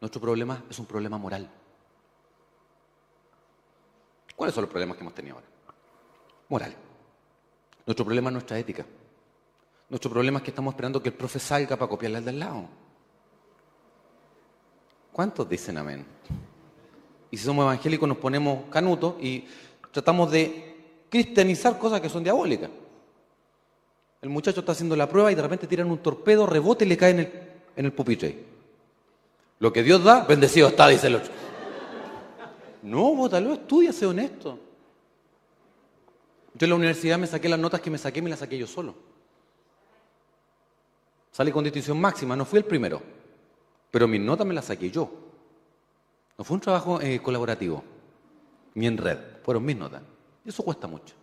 Nuestro problema es un problema moral. ¿Cuáles son los problemas que hemos tenido ahora? Moral. Nuestro problema es nuestra ética. Nuestro problema es que estamos esperando que el profe salga para copiarle al del lado. ¿Cuántos dicen amén? Y si somos evangélicos nos ponemos canutos y tratamos de cristianizar cosas que son diabólicas. El muchacho está haciendo la prueba y de repente tiran un torpedo, rebote y le cae en el, en el pupitre. Lo que Dios da, bendecido está, dice el otro. No, bótalo, estudia, sé honesto. Yo en la universidad me saqué las notas que me saqué, me las saqué yo solo. Salí con distinción máxima, no fui el primero, pero mis notas me las saqué yo. No fue un trabajo eh, colaborativo, ni en red, fueron mis notas. Y eso cuesta mucho.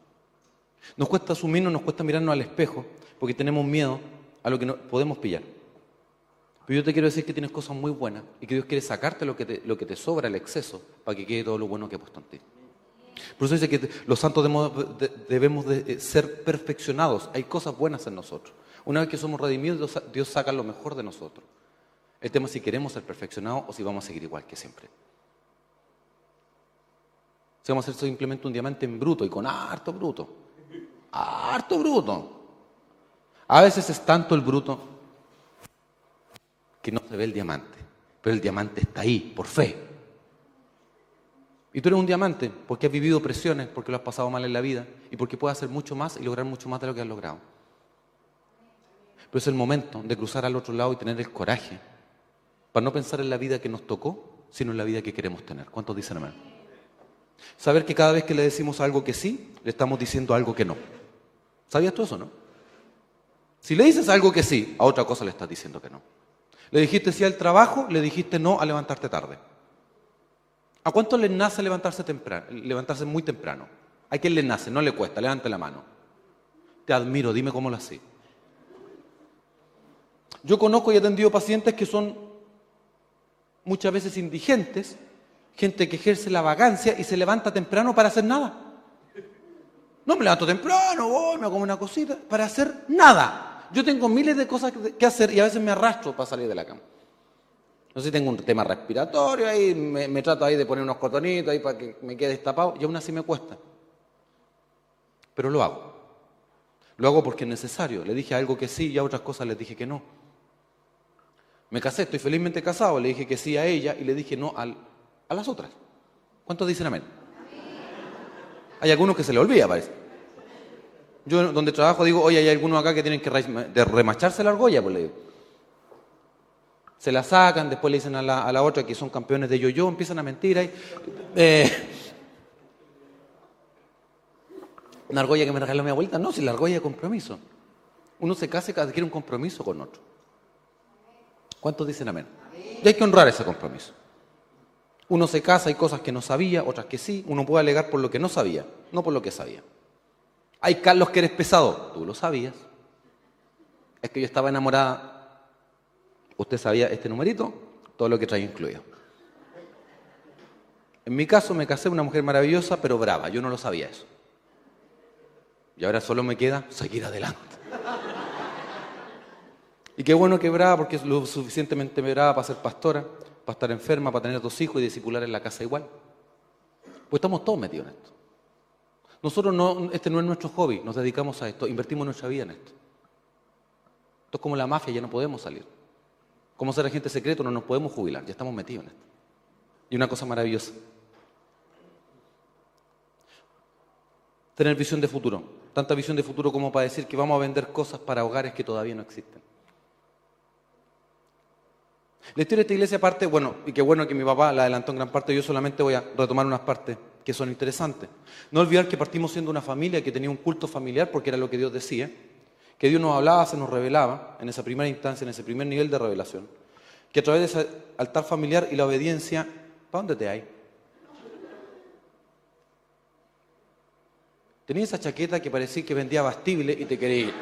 Nos cuesta asumirnos, nos cuesta mirarnos al espejo, porque tenemos miedo a lo que no podemos pillar. Pero yo te quiero decir que tienes cosas muy buenas y que Dios quiere sacarte lo que te, lo que te sobra, el exceso, para que quede todo lo bueno que ha puesto en ti. Por eso dice que los santos debemos de, debemos de eh, ser perfeccionados. Hay cosas buenas en nosotros. Una vez que somos redimidos, Dios saca lo mejor de nosotros. El tema es si queremos ser perfeccionados o si vamos a seguir igual que siempre. Si vamos a ser simplemente un diamante en bruto y con harto bruto. Harto bruto. A veces es tanto el bruto que no se ve el diamante. Pero el diamante está ahí, por fe. Y tú eres un diamante porque has vivido presiones, porque lo has pasado mal en la vida y porque puedes hacer mucho más y lograr mucho más de lo que has logrado. Pero es el momento de cruzar al otro lado y tener el coraje para no pensar en la vida que nos tocó, sino en la vida que queremos tener. ¿Cuántos dicen amén? Saber que cada vez que le decimos algo que sí, le estamos diciendo algo que no. ¿Sabías tú eso, no? Si le dices algo que sí, a otra cosa le estás diciendo que no. Le dijiste sí al trabajo, le dijiste no a levantarte tarde. ¿A cuánto le nace levantarse temprano, levantarse muy temprano? ¿A quién le nace? No le cuesta, levante la mano. Te admiro, dime cómo lo haces. Yo conozco y he atendido pacientes que son muchas veces indigentes, gente que ejerce la vagancia y se levanta temprano para hacer nada. No me levanto temprano, voy, me hago una cosita, para hacer nada. Yo tengo miles de cosas que hacer y a veces me arrastro para salir de la cama. No sé si tengo un tema respiratorio ahí, me, trato ahí de poner unos cotonitos ahí para que me quede destapado y aún así me cuesta. Pero lo hago. Lo hago porque es necesario. Le dije algo que sí y a otras cosas les dije que no. Me casé, estoy felizmente casado, le dije que sí a ella y le dije no a las otras. ¿Cuántos dicen amén? Hay algunos que se le olvida, parece. Yo donde trabajo digo, oye, hay algunos acá que tienen que remacharse la argolla, pues le digo. Se la sacan, después le dicen a la, otra que son campeones de yo-yo, empiezan a mentir ahí. Eh, una argolla que me regaló mi abuelita, no, si la argolla es compromiso. Uno se casa y adquiere un compromiso con otro. ¿Cuántos dicen amén? Y hay que honrar ese compromiso. Uno se casa, hay cosas que no sabía, otras que sí. Uno puede alegar por lo que no sabía, no por lo que sabía. Hay Carlos que eres pesado, tú lo sabías. Es que yo estaba enamorada. Usted sabía este numerito, todo lo que trae incluido. En mi caso me casé una mujer maravillosa, pero brava. Yo no lo sabía eso. Y ahora solo me queda seguir adelante. Y qué bueno que brava, porque es lo suficientemente brava para ser pastora, para estar enferma, para tener dos hijos y discipular en la casa igual. Pues estamos todos metidos en esto. Nosotros no, este no es nuestro hobby, nos dedicamos a esto, invertimos nuestra vida en esto. Esto es como la mafia, ya no podemos salir. Como ser agente secreto, no nos podemos jubilar, ya estamos metidos en esto. Y una cosa maravillosa. Tener visión de futuro. Tanta visión de futuro como para decir que vamos a vender cosas para hogares que todavía no existen. La historia de esta iglesia parte, bueno, y qué bueno que mi papá la adelantó en gran parte, yo solamente voy a retomar unas partes que son interesantes. No olvidar que partimos siendo una familia que tenía un culto familiar, porque era lo que Dios decía, que Dios nos hablaba, se nos revelaba en esa primera instancia, en ese primer nivel de revelación, que a través de ese altar familiar y la obediencia, ¿para dónde te hay? Tenía esa chaqueta que parecía que vendía bastible y te quería ir.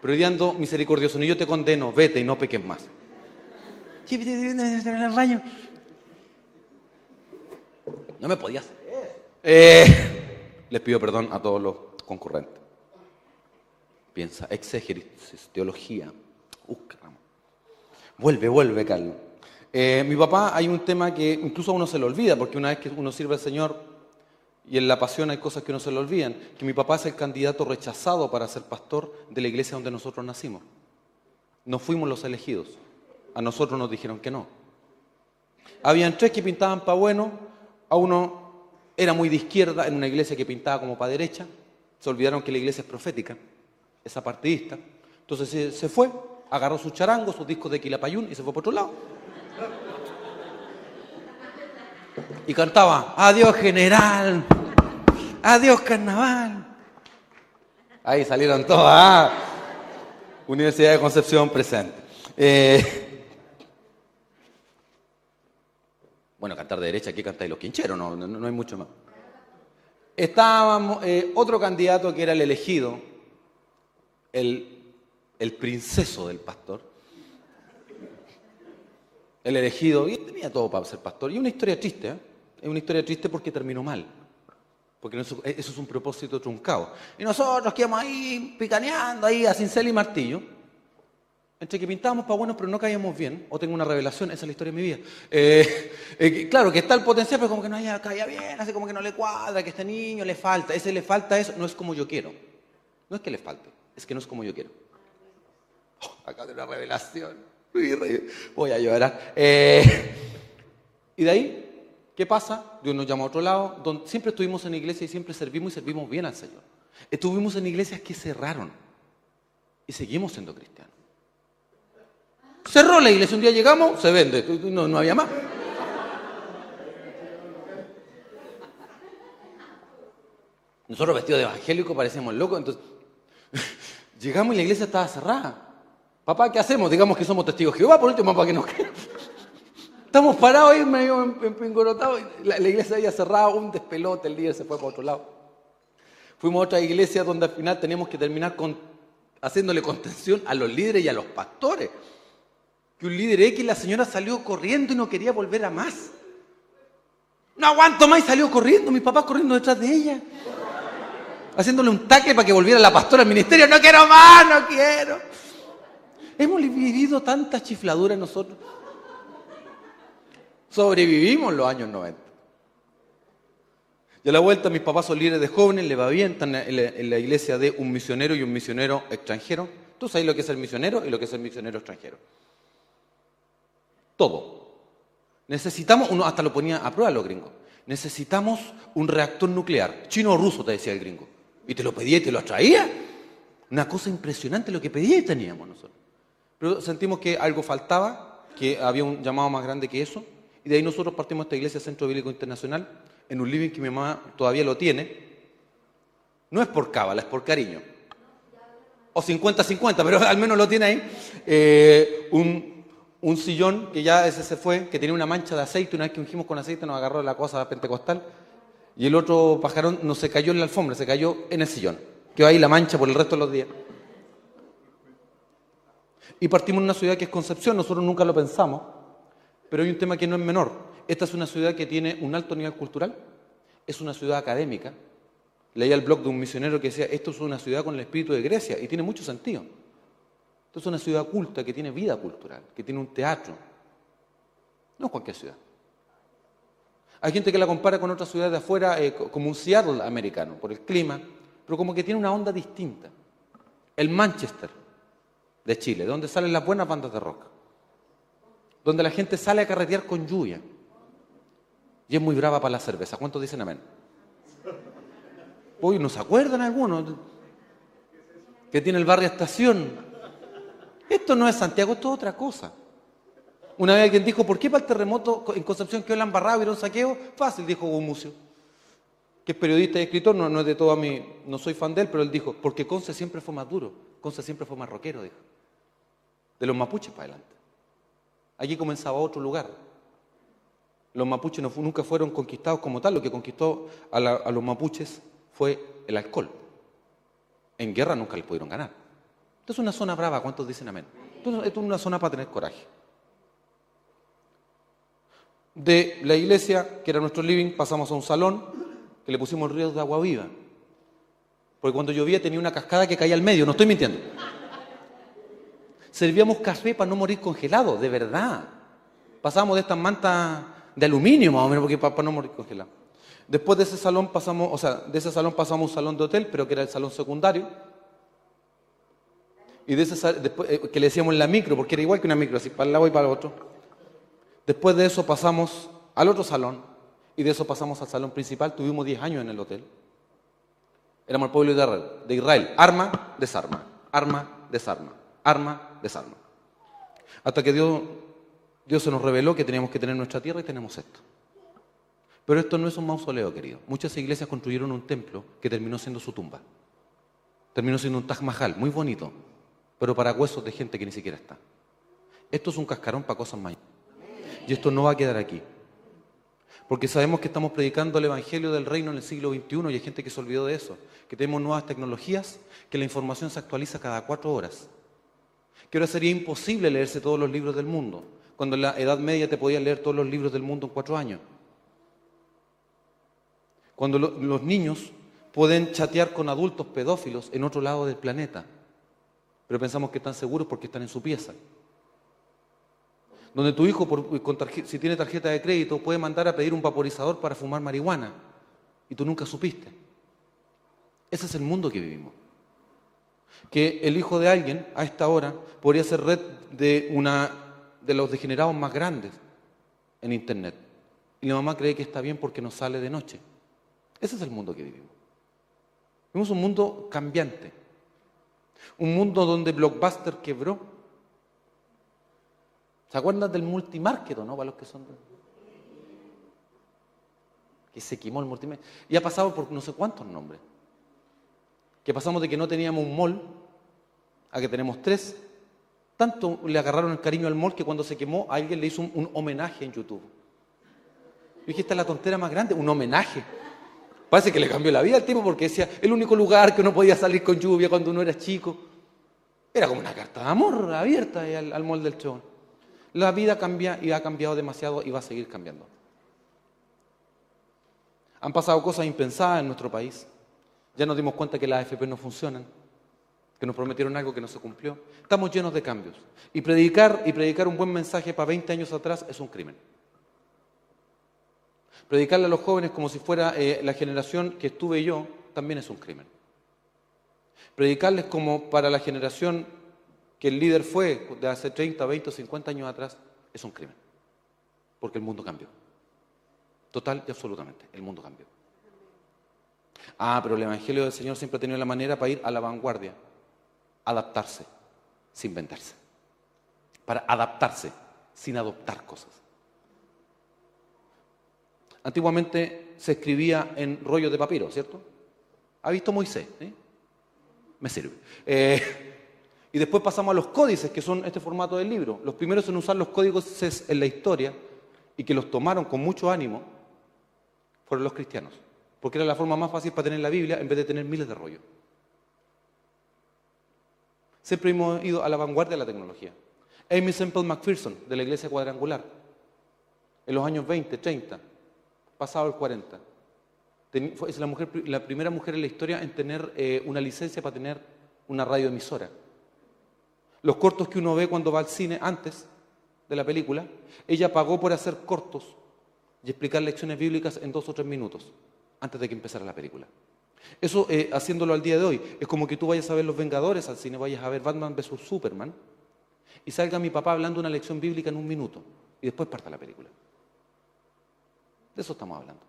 Pero hoy ando misericordioso, ni yo te condeno, vete y no peques más. No me podías. Eh, les pido perdón a todos los concurrentes. Piensa, exégesis, teología. Uh, vuelve, vuelve, Carlos. Eh, mi papá, hay un tema que incluso a uno se le olvida, porque una vez que uno sirve al Señor y en la pasión hay cosas que no se le olvidan, que mi papá es el candidato rechazado para ser pastor de la iglesia donde nosotros nacimos. No fuimos los elegidos. A nosotros nos dijeron que no. Habían tres que pintaban para bueno, a uno era muy de izquierda en una iglesia que pintaba como para derecha, se olvidaron que la iglesia es profética, es apartidista. Entonces se, fue, agarró su charango, sus discos de Quilapayún y se fue por otro lado. Y cantaba, adiós general, adiós carnaval. Ahí salieron todos, ah, Universidad de Concepción presente. Eh, bueno, cantar de derecha, aquí cantáis los quincheros, no, no, hay mucho más. Estaba eh, otro candidato que era el elegido, el, el princeso del pastor, el elegido, y tenía todo para ser pastor. Y una historia triste, ¿eh? es una historia triste porque terminó mal. Porque eso, eso, es un propósito truncado. Y nosotros quedamos ahí picaneando, ahí a cincel y martillo. Entre que pintábamos para buenos pero no caíamos bien. O tengo una revelación, esa es la historia de mi vida. Eh, eh, claro, que está el potencial, pero como que no haya, caía bien, así como que no le cuadra, que este niño le falta. Ese le falta eso, no es como yo quiero. No es que le falte, es que no es como yo quiero. Oh, acá de una revelación. Voy a llorar. Eh, y de ahí, ¿qué pasa? Dios nos llama a otro lado, donde siempre estuvimos en iglesia y siempre servimos y servimos bien al Señor. Estuvimos en iglesias que cerraron y seguimos siendo cristianos. Cerró la iglesia, un día llegamos, se vende, no, no había más. Nosotros vestidos de evangélico parecemos locos, entonces llegamos y la iglesia estaba cerrada. Papá, ¿qué hacemos? Digamos que somos testigos de Jehová, por último, para que nos Estamos parados ahí medio empingorotados. La, iglesia había cerrado, un despelote, el líder se fue para otro lado. Fuimos a otra iglesia donde al final teníamos que terminar haciéndole contención a los líderes y a los pastores. Que un líder X, la señora salió corriendo y no quería volver a más. No aguanto más y salió corriendo, mi papá corriendo detrás de ella. Haciéndole un tacle para que volviera la pastora al ministerio. No quiero más, no quiero. Hemos vivido tanta chifladura nosotros. Sobrevivimos los años 90. Y a la vuelta mis papás son líderes de jóvenes, le va bien, están en la, iglesia de un misionero y un misionero extranjero. Tú sabes lo que es el misionero y lo que es el misionero extranjero. Todo. Necesitamos, uno hasta lo ponía a prueba los gringos, necesitamos un reactor nuclear, chino o ruso, te decía el gringo. Y te lo pedía y te lo traía. Una cosa impresionante lo que pedía y teníamos nosotros. Pero sentimos que algo faltaba, que había un llamado más grande que eso, y de ahí nosotros partimos a esta iglesia Centro Bíblico Internacional, en un living que mi mamá todavía lo tiene. No es por cábala, es por cariño. O 50-50, pero al menos lo tiene ahí. Eh, un, un, sillón que ya ese se fue, que tenía una mancha de aceite, una vez que ungimos con aceite nos agarró la cosa pentecostal, y el otro pajarón no se cayó en la alfombra, se cayó en el sillón. Quedó ahí la mancha por el resto de los días. Y partimos de una ciudad que es Concepción, nosotros nunca lo pensamos, pero hay un tema que no es menor. Esta es una ciudad que tiene un alto nivel cultural, es una ciudad académica. Leía el blog de un misionero que decía, esto es una ciudad con el espíritu de Grecia, y tiene mucho sentido. Es una ciudad culta que tiene vida cultural, que tiene un teatro. No es cualquier ciudad. Hay gente que la compara con otras ciudades de afuera eh, como un Seattle americano, por el clima, pero como que tiene una onda distinta. El Manchester, de Chile, donde salen las buenas bandas de rock, donde la gente sale a carretear con lluvia y es muy brava para la cerveza. ¿Cuántos dicen amén? Uy, ¿no se acuerdan algunos? Que tiene el barrio Estación. Esto no es Santiago, esto es otra cosa. Una vez alguien dijo, ¿por qué para el terremoto en Concepción quedó la embarrada, y un saqueo? Fácil, dijo Gumucio, que es periodista y escritor, no, es de todo a mí, no soy fan de él, pero él dijo, porque Conce siempre fue más duro, Conce siempre fue más rockero, dijo de los mapuches para adelante. Allí comenzaba otro lugar. Los mapuches nunca fueron conquistados como tal, lo que conquistó a, los mapuches fue el alcohol. En guerra nunca les pudieron ganar. Esto es una zona brava, ¿cuántos dicen amén? Esto es una zona para tener coraje. De la iglesia, que era nuestro living, pasamos a un salón que le pusimos ríos de agua viva. Porque cuando llovía tenía una cascada que caía al medio, no estoy mintiendo. Servíamos café para no morir congelado, de verdad. Pasábamos de estas mantas de aluminio más o menos, porque para, no morir congelado. Después de ese salón pasamos, o sea, de ese salón pasamos a un salón de hotel, pero que era el salón secundario. Y de después, eh, que le decíamos la micro, porque era igual que una micro, así para el lado y para el otro. Después de eso pasamos al otro salón, y de eso pasamos al salón principal. Tuvimos 10 años en el hotel. Éramos el pueblo de Israel. De Israel. Arma, desarma. Arma, desarma. Arma, desarma. Hasta que Dios, Dios se nos reveló que teníamos que tener nuestra tierra y tenemos esto. Pero esto no es un mausoleo, querido. Muchas iglesias construyeron un templo que terminó siendo su tumba. Terminó siendo un Taj Mahal, muy bonito, pero para huesos de gente que ni siquiera está. Esto es un cascarón para cosas mayores. Y esto no va a quedar aquí. Porque sabemos que estamos predicando el Evangelio del Reino en el siglo XXI y hay gente que se olvidó de eso. Que tenemos nuevas tecnologías, que la información se actualiza cada cuatro horas. Que ahora sería imposible leerse todos los libros del mundo, cuando en la Edad Media te podías leer todos los libros del mundo en cuatro años. Cuando los niños pueden chatear con adultos pedófilos en otro lado del planeta, pero pensamos que están seguros porque están en su pieza. Donde tu hijo, si tiene tarjeta de crédito, puede mandar a pedir un vaporizador para fumar marihuana y tú nunca supiste. Ese es el mundo que vivimos. Que el hijo de alguien a esta hora podría ser red de, una, de los degenerados más grandes en Internet. Y la mamá cree que está bien porque no sale de noche. Ese es el mundo que vivimos. Vivimos un mundo cambiante. Un mundo donde Blockbuster quebró. ¿Se acuerdan del multimarket, no? Para los que son. Que se quemó el multimarket. Y ha pasado por no sé cuántos nombres. Que pasamos de que no teníamos un mall a que tenemos tres. Tanto le agarraron el cariño al mall que cuando se quemó alguien le hizo un, un homenaje en YouTube. Yo dije, esta es la tontera más grande, un homenaje. Parece que le cambió la vida al tipo porque decía, el único lugar que uno podía salir con lluvia cuando uno era chico. Era como una carta de amor abierta al, al molde del chón. La vida cambia y ha cambiado demasiado y va a seguir cambiando. Han pasado cosas impensadas en nuestro país. Ya nos dimos cuenta que las AFP no funcionan, que nos prometieron algo que no se cumplió. Estamos llenos de cambios. Y predicar y predicar un buen mensaje para 20 años atrás es un crimen. Predicarle a los jóvenes como si fuera eh, la generación que estuve yo también es un crimen. Predicarles como para la generación que el líder fue de hace 30, 20 o 50 años atrás es un crimen. Porque el mundo cambió. Total y absolutamente, el mundo cambió. Ah, pero el Evangelio del Señor siempre ha tenido la manera para ir a la vanguardia, adaptarse, sin inventarse. Para adaptarse, sin adoptar cosas. Antiguamente se escribía en rollos de papiro, ¿cierto? ¿Ha visto Moisés? Me sirve. Eh, y después pasamos a los códices, que son este formato del libro. Los primeros en usar los códices en la historia y que los tomaron con mucho ánimo fueron los cristianos. Porque era la forma más fácil para tener la Biblia en vez de tener miles de rollos. Siempre hemos ido a la vanguardia de la tecnología. Amy Semple McPherson, de la Iglesia Cuadrangular, en los años 20, 30, pasado el 40. Es la, mujer, la primera mujer en la historia en tener eh, una licencia para tener una radioemisora. Los cortos que uno ve cuando va al cine antes de la película, ella pagó por hacer cortos y explicar lecciones bíblicas en dos o tres minutos antes de que empezara la película. Eso, eh, haciéndolo al día de hoy, es como que tú vayas a ver Los Vengadores al cine, vayas a ver Batman vs. Superman, y salga mi papá hablando una lección bíblica en un minuto, y después parta la película. De eso estamos hablando.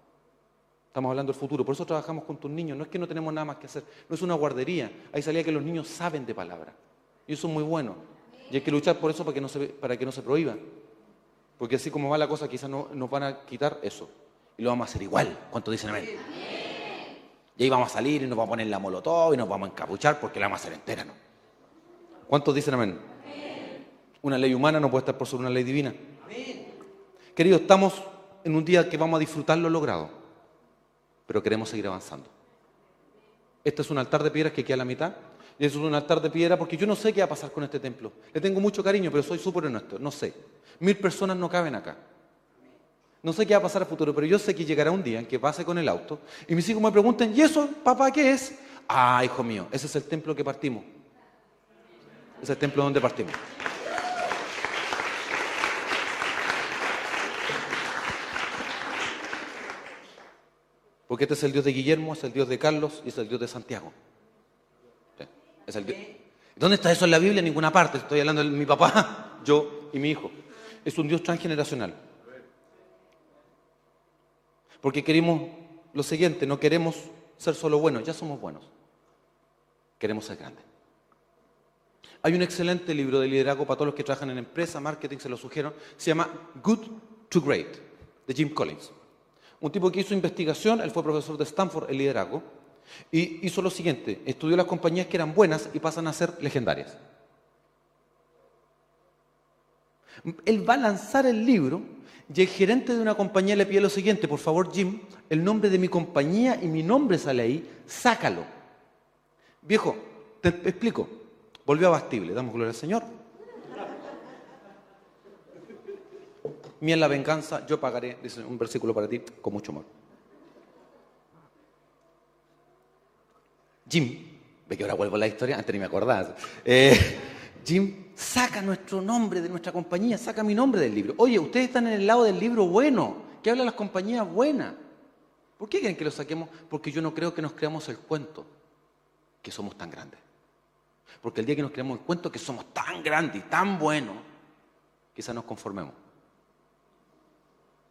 Estamos hablando del futuro. Por eso trabajamos con tus niños. No es que no tenemos nada más que hacer. No es una guardería. Ahí salía que los niños saben de palabra. Y eso es muy bueno. Y hay que luchar por eso para que no se, para que no se prohíba. Porque así como va la cosa, quizás no, nos van a quitar eso. Y lo vamos a hacer igual. ¿Cuántos dicen amén? Y ahí vamos a salir y nos vamos a poner la molotov y nos vamos a encapuchar porque la vamos a hacer entera, ¿no? ¿Cuántos dicen amén? Una ley humana no puede estar por sobre una ley divina. Queridos, estamos en un día que vamos a disfrutar lo logrado, pero queremos seguir avanzando. Este es un altar de piedras que queda a la mitad. Y es un altar de piedra porque yo no sé qué va a pasar con este templo. Le tengo mucho cariño, pero soy súper honesto. No sé. Mil personas no caben acá. No sé qué va a pasar a futuro, pero yo sé que llegará un día en que pase con el auto y mis hijos me pregunten, ¿y eso, papá, qué es? Ah, hijo mío, ese es el templo que partimos. Ese es el templo donde partimos. Porque este es el Dios de Guillermo, es el Dios de Carlos y es el Dios de Santiago. ¿Dónde está eso en la Biblia? En ninguna parte. Estoy hablando de mi papá, yo y mi hijo. Es un Dios transgeneracional. Porque queremos lo siguiente, no queremos ser solo buenos, ya somos buenos. Queremos ser grandes. Hay un excelente libro de liderazgo para todos los que trabajan en empresa, marketing, se lo sugiero. Se llama Good to Great, de Jim Collins. Un tipo que hizo investigación, él fue profesor de Stanford en liderazgo, y hizo lo siguiente, estudió las compañías que eran buenas y pasan a ser legendarias. Él va a lanzar el libro y el gerente de una compañía le pide lo siguiente, por favor Jim, el nombre de mi compañía y mi nombre sale ahí, sácalo. Viejo, te explico, volvió a Bastible, damos gloria al Señor. Mía la venganza, yo pagaré, dice un versículo para ti, con mucho amor. Jim, ve que ahora vuelvo a la historia, antes ni me acordaba. Eh, Jim, saca nuestro nombre de nuestra compañía, saca mi nombre del libro. Oye, ustedes están en el lado del libro bueno, que habla de las compañías buenas. ¿Por qué quieren que lo saquemos? Porque yo no creo que nos creamos el cuento que somos tan grandes. Porque el día que nos creamos el cuento que somos tan grandes y tan buenos, quizás nos conformemos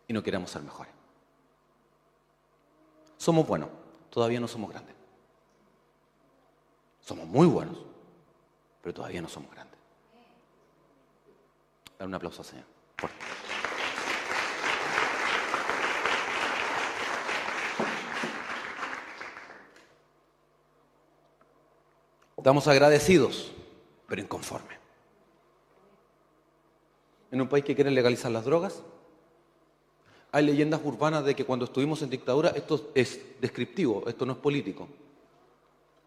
y no queremos ser mejores. Somos buenos, todavía no somos grandes. Somos muy buenos, pero todavía no somos grandes. Dar un aplauso al Señor. Estamos agradecidos, pero inconformes. En un país que quiere legalizar las drogas, hay leyendas urbanas de que cuando estuvimos en dictadura, esto es descriptivo, esto no es político.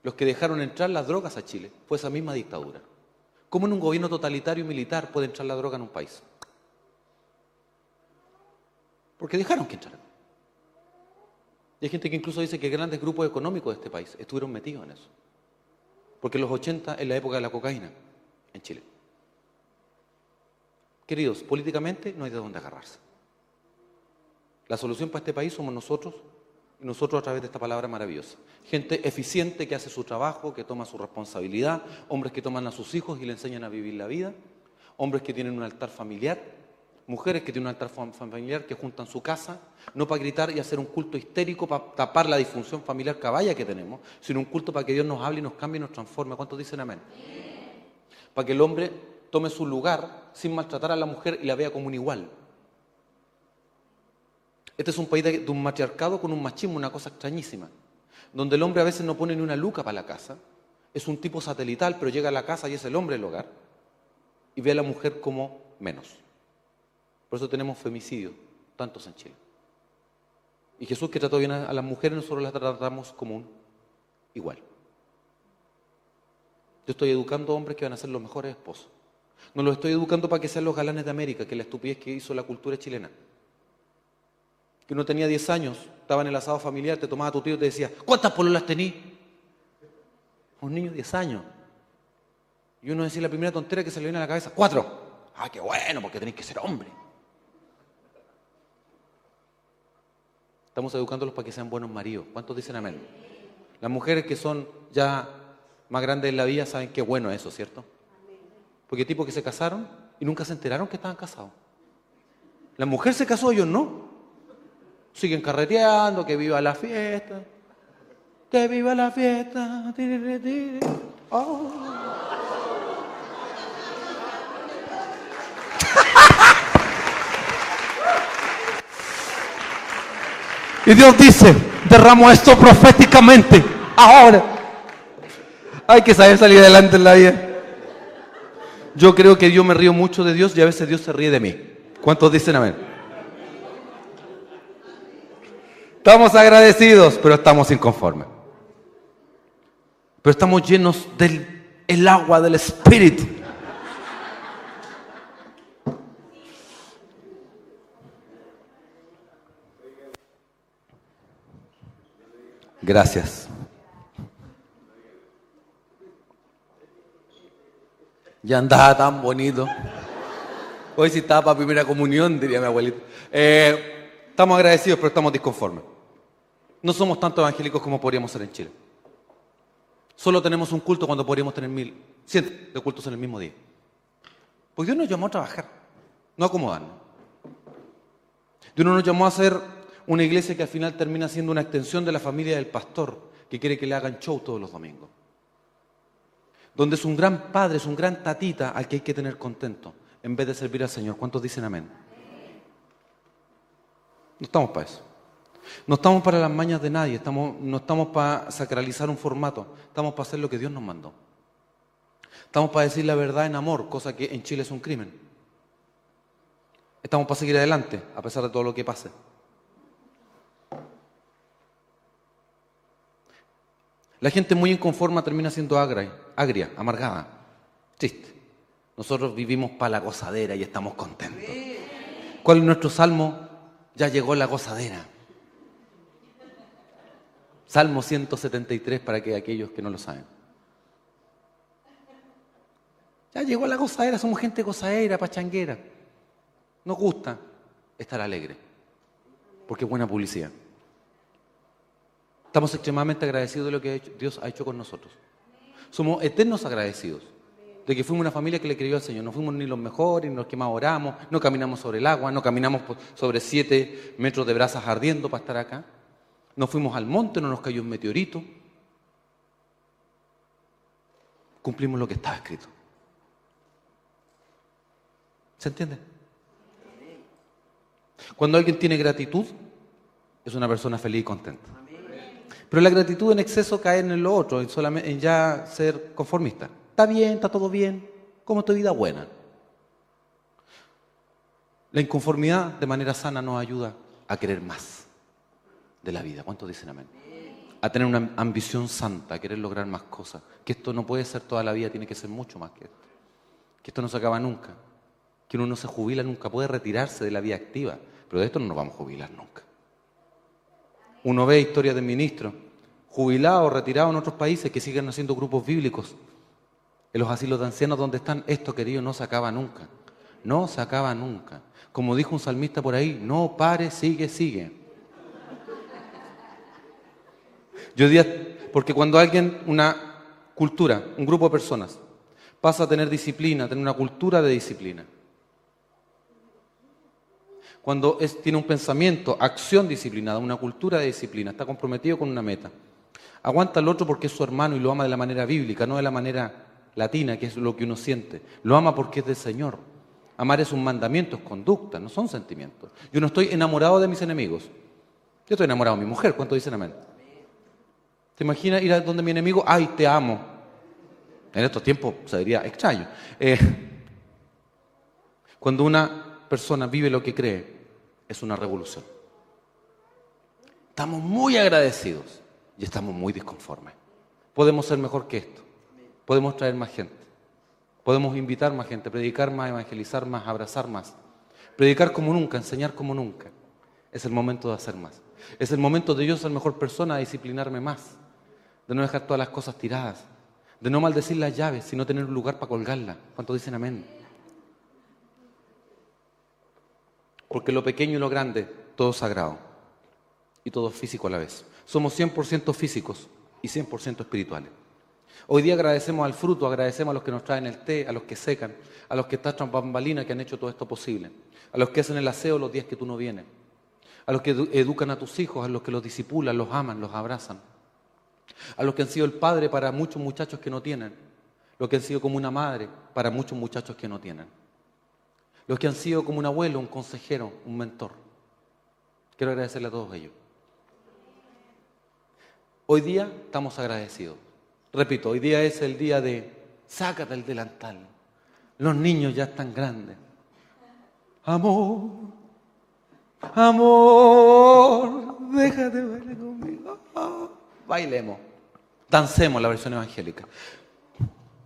Los que dejaron entrar las drogas a Chile fue esa misma dictadura. ¿Cómo en un gobierno totalitario y militar puede entrar la droga en un país? Porque dejaron que entrara. Y hay gente que incluso dice que grandes grupos económicos de este país estuvieron metidos en eso. Porque en los 80 es la época de la cocaína en Chile. Queridos, políticamente no hay de dónde agarrarse. La solución para este país somos nosotros y nosotros a través de esta palabra maravillosa. Gente eficiente que hace su trabajo, que toma su responsabilidad, hombres que toman a sus hijos y le enseñan a vivir la vida, hombres que tienen un altar familiar, mujeres que tienen un altar familiar que juntan su casa, no para gritar y hacer un culto histérico para tapar la disfunción familiar caballa que tenemos, sino un culto para que Dios nos hable y nos cambie y nos transforme. ¿Cuántos dicen amén? Para que el hombre tome su lugar sin maltratar a la mujer y la vea como un igual. Este es un país de, un matriarcado con un machismo, una cosa extrañísima, donde el hombre a veces no pone ni una luca para la casa, es un tipo satelital, pero llega a la casa y es el hombre el hogar, y ve a la mujer como menos. Por eso tenemos femicidios, tantos en Chile. Y Jesús que trató bien a las mujeres, nosotros las tratamos como un igual. Yo estoy educando hombres que van a ser los mejores esposos. No los estoy educando para que sean los galanes de América, que es la estupidez que hizo la cultura chilena que uno tenía 10 años, estaba en el asado familiar, te tomaba tu tío y te decía, ¿cuántas pololas tení? Un niño de 10 años. Y uno decía la primera tontera que se le viene a la cabeza, cuatro. Ah, qué bueno, porque tenéis que ser hombre. Estamos educándolos para que sean buenos maridos. ¿Cuántos dicen amén? Las mujeres que son ya más grandes en la vida saben qué bueno es eso, ¿cierto? Porque tipos que se casaron y nunca se enteraron que estaban casados. La mujer se casó, ellos no. Siguen carreteando, que viva la fiesta. Que viva la fiesta. Oh. Y Dios dice, derramo esto proféticamente, ahora. Hay que saber salir adelante en la vida. Yo creo que yo me río mucho de Dios y a veces Dios se ríe de mí. ¿Cuántos dicen amén? Estamos agradecidos, pero estamos inconformes. Pero estamos llenos del agua del Espíritu. Gracias. Ya andaba tan bonito. Hoy sí estaba para primera comunión, diría mi abuelito. Eh, estamos agradecidos, pero estamos disconformes. No somos tanto evangélicos como podríamos ser en Chile. Solo tenemos un culto cuando podríamos tener mil, cientos de cultos en el mismo día. Pues Dios nos llamó a trabajar, no a acomodarnos. Dios no nos llamó a ser una iglesia que al final termina siendo una extensión de la familia del pastor, que quiere que le hagan show todos los domingos. Donde es un gran padre, es un gran tatita al que hay que tener contento, en vez de servir al Señor. ¿Cuántos dicen amén? No estamos para eso. No estamos para las mañas de nadie, estamos, no estamos para sacralizar un formato, estamos para hacer lo que Dios nos mandó. Estamos para decir la verdad en amor, cosa que en Chile es un crimen. Estamos para seguir adelante, a pesar de todo lo que pase. La gente muy inconforma termina siendo agria, agria amargada, triste. Nosotros vivimos para la gozadera y estamos contentos. ¿Cuál es nuestro salmo? Ya llegó la gozadera. Salmo 173 para que aquellos que no lo saben. Ya llegó la gozadera, somos gente gozadera, pachanguera. Nos gusta estar alegre, porque es buena publicidad. Estamos extremadamente agradecidos de lo que Dios ha hecho con nosotros. Somos eternos agradecidos de que fuimos una familia que le creyó al Señor. No fuimos ni los mejores, ni los que más oramos, no caminamos sobre el agua, no caminamos sobre siete metros de brasas ardiendo para estar acá. No fuimos al monte, no nos cayó un meteorito. Cumplimos lo que estaba escrito. ¿Se entiende? Cuando alguien tiene gratitud, es una persona feliz y contenta. Pero la gratitud en exceso cae en lo otro, en, solamente, en ya ser conformista. Está bien, está todo bien, como tu vida buena. La inconformidad de manera sana nos ayuda a querer más de la vida. ¿Cuántos dicen amén? A tener una ambición santa, a querer lograr más cosas. Que esto no puede ser toda la vida, tiene que ser mucho más que esto. Que esto no se acaba nunca. Que uno no se jubila nunca, puede retirarse de la vida activa, pero de esto no nos vamos a jubilar nunca. Uno ve historias de ministros jubilados, retirados en otros países que siguen haciendo grupos bíblicos. En los asilos de ancianos donde están, esto querido no se acaba nunca. No se acaba nunca. Como dijo un salmista por ahí, no pare, sigue, sigue. Yo diría, porque cuando alguien, una cultura, un grupo de personas, pasa a tener disciplina, a tener una cultura de disciplina, cuando tiene un pensamiento, acción disciplinada, una cultura de disciplina, está comprometido con una meta. Aguanta al otro porque es su hermano y lo ama de la manera bíblica, no de la manera latina, que es lo que uno siente. Lo ama porque es del Señor. Amar es un mandamiento, es conducta, no son sentimientos. Yo no estoy enamorado de mis enemigos. Yo estoy enamorado de mi mujer. ¿Cuánto dicen amén? ¿Te imaginas ir a donde mi enemigo? ¡Ay, te amo! En estos tiempos se diría extraño. Eh, cuando una persona vive lo que cree, es una revolución. Estamos muy agradecidos y estamos muy disconformes. Podemos ser mejor que esto. Podemos traer más gente. Podemos invitar más gente, predicar más, evangelizar más, abrazar más. Predicar como nunca, enseñar como nunca. Es el momento de hacer más. Es el momento de yo ser mejor persona, disciplinarme más. De no dejar todas las cosas tiradas. De no maldecir las llaves, sino tener un lugar para colgarla. ¿Cuántos dicen amén? Porque lo pequeño y lo grande, todo sagrado. Y todo físico a la vez. Somos 100% físicos y 100% espirituales. Hoy día agradecemos al fruto, agradecemos a los que nos traen el té, a los que secan, a los que están bambalinas que han hecho todo esto posible, a los que hacen el aseo los días que tú no vienes, a los que educan a tus hijos, a los que los disipulan, los aman, los abrazan, a los que han sido el padre para muchos muchachos que no tienen, los que han sido como una madre para muchos muchachos que no tienen los que han sido como un abuelo, un consejero, un mentor. Quiero agradecerle a todos ellos. Hoy día estamos agradecidos. Repito, hoy día es el día de sácate el delantal. Los niños ya están grandes. Amor, amor, déjate bailar conmigo. Bailemos, dancemos la versión evangélica,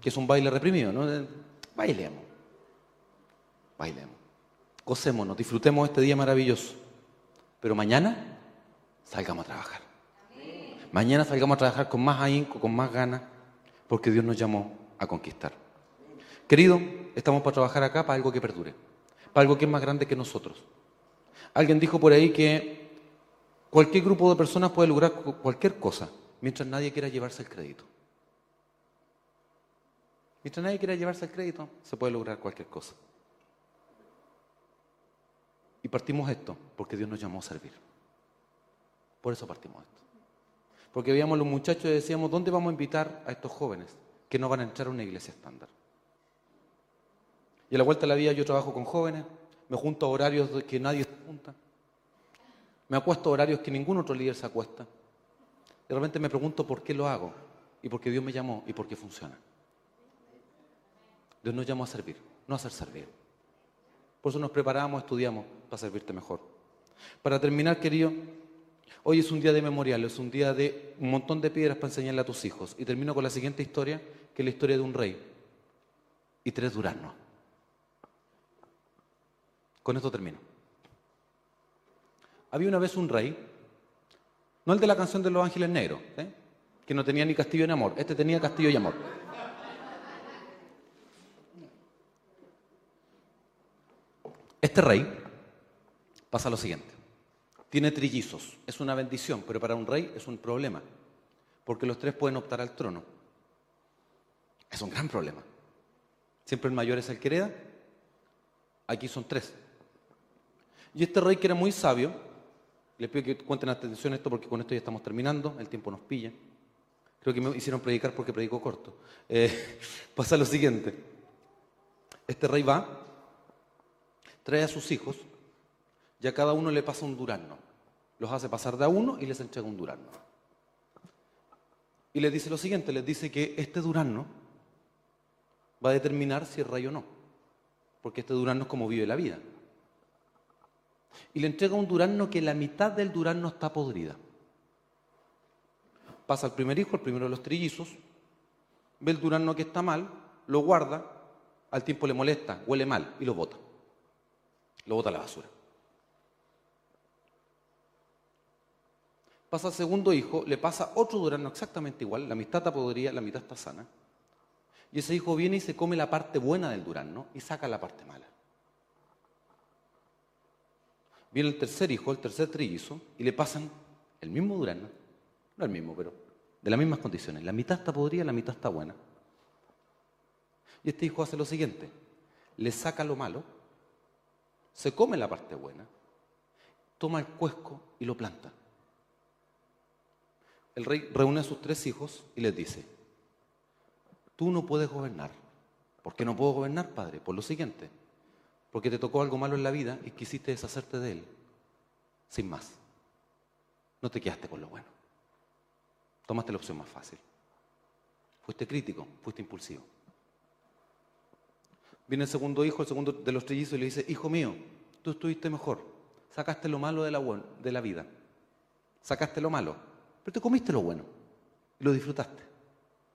que es un baile reprimido, ¿no? Bailemos bailemos, gocémonos, disfrutemos este día maravilloso. Pero mañana salgamos a trabajar. Mañana salgamos a trabajar con más ahínco, con más ganas, porque Dios nos llamó a conquistar. Querido, estamos para trabajar acá para algo que perdure, para algo que es más grande que nosotros. Alguien dijo por ahí que Cualquier grupo de personas puede lograr cualquier cosa mientras nadie quiera llevarse el crédito. Mientras nadie quiera llevarse el crédito, se puede lograr cualquier cosa. Y partimos esto porque Dios nos llamó a servir. Por eso partimos esto. Porque veíamos los muchachos y decíamos, ¿dónde vamos a invitar a estos jóvenes que no van a entrar a una iglesia estándar? Y a la vuelta de la vida yo trabajo con jóvenes, me junto a horarios que nadie se junta, me acuesto a horarios que ningún otro líder se acuesta. De repente me pregunto por qué lo hago y por qué Dios me llamó y por qué funciona. Dios nos llamó a servir, no a ser servido. Por eso nos preparamos, estudiamos para servirte mejor. Para terminar, querido, hoy es un día de memorial, es un día de un montón de piedras para enseñarle a tus hijos. Y termino con la siguiente historia, que es la historia de un rey y tres duraznos. Con esto termino. Había una vez un rey, no el de la canción de los ángeles negros, ¿eh? que no tenía ni castillo ni amor, este tenía castillo y amor. Este rey pasa lo siguiente, tiene trillizos, es una bendición, pero para un rey es un problema, porque los tres pueden optar al trono. Es un gran problema. Siempre el mayor es el que hereda, aquí son tres. Y este rey que era muy sabio, les pido que cuenten atención a esto porque con esto ya estamos terminando, el tiempo nos pilla. Creo que me hicieron predicar porque predico corto. Eh, pasa lo siguiente. Este rey va, trae a sus hijos y a cada uno le pasa un durazno. Los hace pasar de a uno y les entrega un durazno. Y les dice lo siguiente, les dice que este durazno va a determinar si es rey o no. Porque este durazno es como vive la vida y le entrega un durazno que la mitad del durazno está podrida. Pasa al primer hijo, el primero de los trillizos, ve el durazno que está mal, lo guarda, al tiempo le molesta, huele mal y lo bota. Lo bota a la basura. Pasa al segundo hijo, le pasa otro durazno exactamente igual, la mitad está podrida, la mitad está sana. Y ese hijo viene y se come la parte buena del durazno y saca la parte mala. Viene el tercer hijo, el tercer trillizo, y le pasan el mismo durazno, no el mismo, pero de las mismas condiciones. La mitad está podrida, la mitad está buena. Y este hijo hace lo siguiente, le saca lo malo, se come la parte buena, toma el cuesco y lo planta. El rey reúne a sus tres hijos y les dice, tú no puedes gobernar. ¿Por qué no puedo gobernar, padre? Por lo siguiente, porque te tocó algo malo en la vida y quisiste deshacerte de él. Sin más. No te quedaste con lo bueno. Tomaste la opción más fácil. Fuiste crítico, fuiste impulsivo. Viene el segundo hijo, el segundo de los trillizos, y le dice, hijo mío, tú estuviste mejor. Sacaste lo malo de la, de la vida. Sacaste lo malo. Pero te comiste lo bueno. Y lo disfrutaste.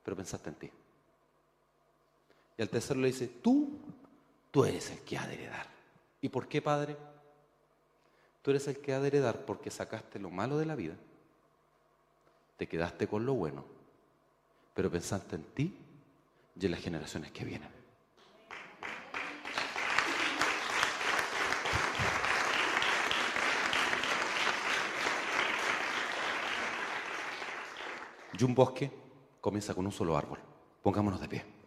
Pero pensaste en ti. Y al tercero le dice, tú tú eres el que ha de heredar. ¿Y por qué, Padre? Tú eres el que ha de heredar porque sacaste lo malo de la vida, te quedaste con lo bueno, pero pensaste en ti y en las generaciones que vienen. Y un bosque comienza con un solo árbol. Pongámonos de pie.